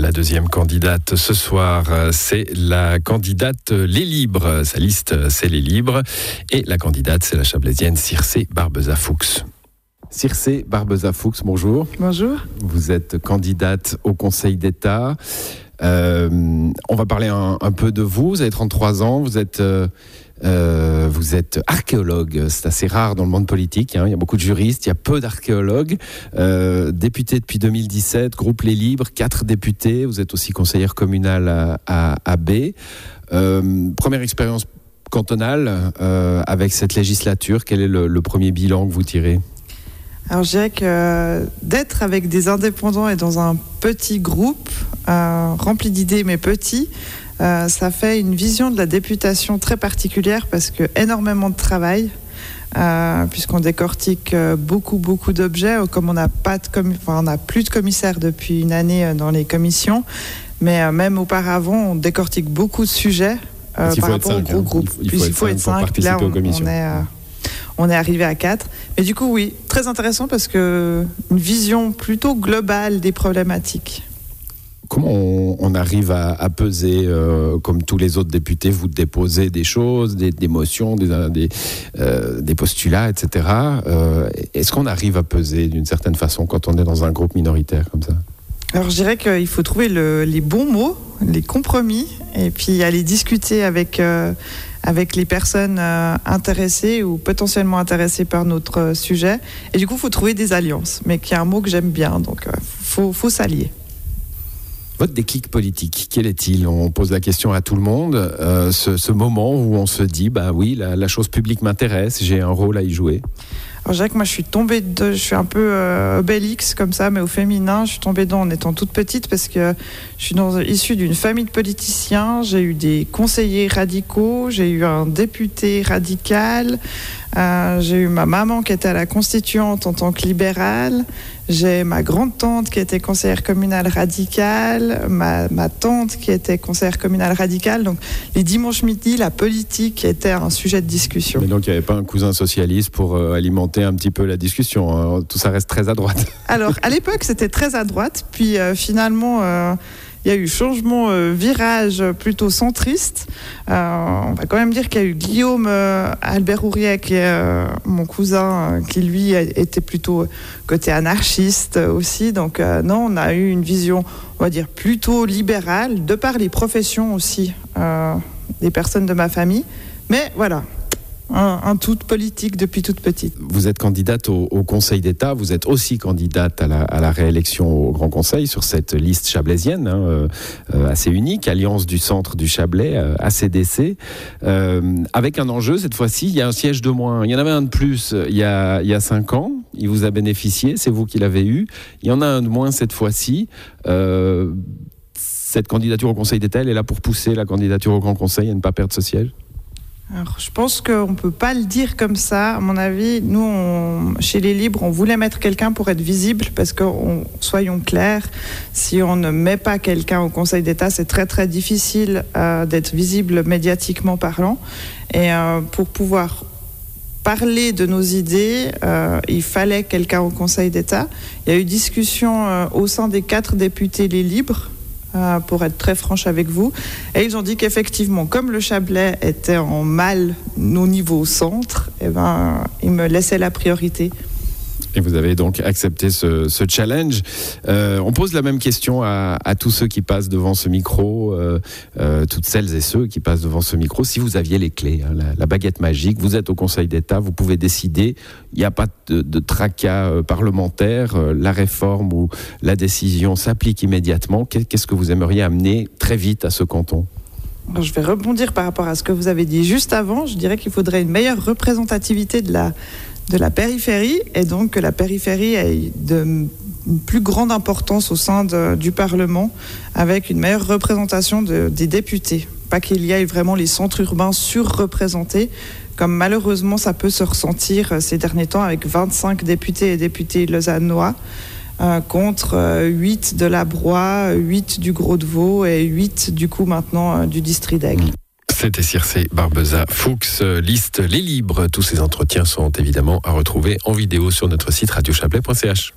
La deuxième candidate ce soir, c'est la candidate Les Libres. Sa liste, c'est Les Libres. Et la candidate, c'est la chablaisienne Circé Barbeza-Fuchs. Circé Barbeza-Fuchs, bonjour. Bonjour. Vous êtes candidate au Conseil d'État. Euh, on va parler un, peu de vous. Vous avez 33 ans. Vous êtes, euh, euh, vous êtes archéologue. C'est assez rare dans le monde politique. Hein. Il y a beaucoup de juristes. Il y a peu d'archéologues. député depuis 2017, groupe Les Libres, quatre députés. Vous êtes aussi conseillère communale à, à, B. première expérience cantonale avec cette législature. Quel est le premier bilan que vous tirez? Alors je dirais que d'être avec des indépendants et dans un petit groupe, euh, rempli d'idées mais petit, euh, ça fait une vision de la députation très particulière parce que énormément de travail. Euh, puisqu'on décortique beaucoup beaucoup d'objets, comme on n'a pas de on n'a plus de commissaires depuis une année dans les commissions, mais même auparavant on décortique beaucoup de sujets par rapport au gros hein. groupe. Il faut, il faut, être, cinq. Là, on, on est on est arrivé à 4. Mais du coup, oui, très intéressant parce que une vision plutôt globale des problématiques. Comment on, arrive à, peser, euh, comme tous les autres députés, vous déposez des choses, des, motions, des, euh, des, postulats, etc. Euh, est-ce qu'on arrive à peser d'une certaine façon quand on est dans un groupe minoritaire comme ça? Alors je dirais qu'il faut trouver les bons mots, les compromis, et puis aller discuter avec avec les personnes euh, intéressées ou potentiellement intéressées par notre euh, sujet. Et du coup, il faut trouver des alliances, mais qui est un mot que j'aime bien, donc il euh, faut, s'allier. Votre déclic politique, quel est-il? On pose la question à tout le monde. ce, moment où on se dit, bah oui, la chose publique m'intéresse, j'ai un rôle à y jouer. Alors, que moi, je suis tombée je suis un peu euh, comme ça, mais au féminin, je suis tombée dedans en étant toute petite parce que je suis dans, issue d'une famille de politiciens. J'ai eu des conseillers radicaux, j'ai eu un député radical, euh, j'ai eu ma maman qui était à la constituante en tant que libérale. J'ai ma grande-tante qui était conseillère communale radicale, ma, tante qui était conseillère communale radicale. Donc les dimanches midi, la politique était un sujet de discussion. Mais donc il n'y avait pas un cousin socialiste pour euh, alimenter un petit peu la discussion. Hein. Tout ça reste très à droite. Alors à l'époque c'était très à droite, puis euh, finalement il y a eu changement euh, virage plutôt centriste. Euh, on va quand même dire qu'il y a eu Guillaume euh, Albert Ouriet, qui est mon cousin, qui lui était plutôt côté anarchiste aussi. Donc non, on a eu une vision, on va dire, plutôt libérale, de par les professions aussi des personnes de ma famille. Mais voilà, un, tout politique depuis toute petite. Vous êtes candidate au, Conseil d'État, vous êtes aussi candidate à la, réélection au Grand Conseil sur cette liste chablaisienne, hein, euh, euh, assez unique, Alliance du Centre du Chablais, euh, ACDC, avec un enjeu cette fois-ci, il y a un siège de moins. Il y en avait un de plus il y a, il cinq ans, il vous a bénéficié, c'est vous qui l'avez eu. Il y en a un de moins cette fois-ci cette candidature au Conseil d'État, elle est là pour pousser la candidature au Grand Conseil à ne pas perdre ce siège? Alors, je pense qu'on ne peut pas le dire comme ça. À mon avis, nous, chez les libres, on voulait mettre quelqu'un pour être visible parce que, soyons clairs, si on ne met pas quelqu'un au Conseil d'État, c'est très très difficile euh, d'être visible médiatiquement parlant. Et euh, pour pouvoir parler de nos idées, euh, il fallait quelqu'un au Conseil d'État. Il y a eu discussion au sein des quatre députés les libres pour être très franche avec vous. Et ils ont dit qu'effectivement, comme le Chablais était en mal au niveau centre, eh ben, ils me laissaient la priorité. Et vous avez donc accepté ce, challenge. Euh, on pose la même question à, tous ceux qui passent devant ce micro, euh, euh, toutes celles et ceux qui passent devant ce micro. Si vous aviez les clés, hein, la, baguette magique, vous êtes au Conseil d'État, vous pouvez décider. Il n'y a pas de, de tracas parlementaire. la réforme ou la décision s'applique immédiatement. Qu'est-ce que vous aimeriez amener très vite à ce canton? Je vais rebondir par rapport à ce que vous avez dit juste avant. Je dirais qu'il faudrait une meilleure représentativité de la, de la périphérie et donc que la périphérie ait de, plus grande importance au sein du Parlement avec une meilleure représentation des députés. Pas qu'il y ait vraiment les centres urbains surreprésentés, comme malheureusement ça peut se ressentir ces derniers temps avec 25 députés et députés lausannois. Euh, contre 8 euh, de la Broye, 8 du Gros de Vaud et 8 du coup maintenant euh, du district d'Aigle. C'était Circé Barbeza Fuchs, liste Les Libres. Tous ces entretiens sont évidemment à retrouver en vidéo sur notre site radiochablais.ch.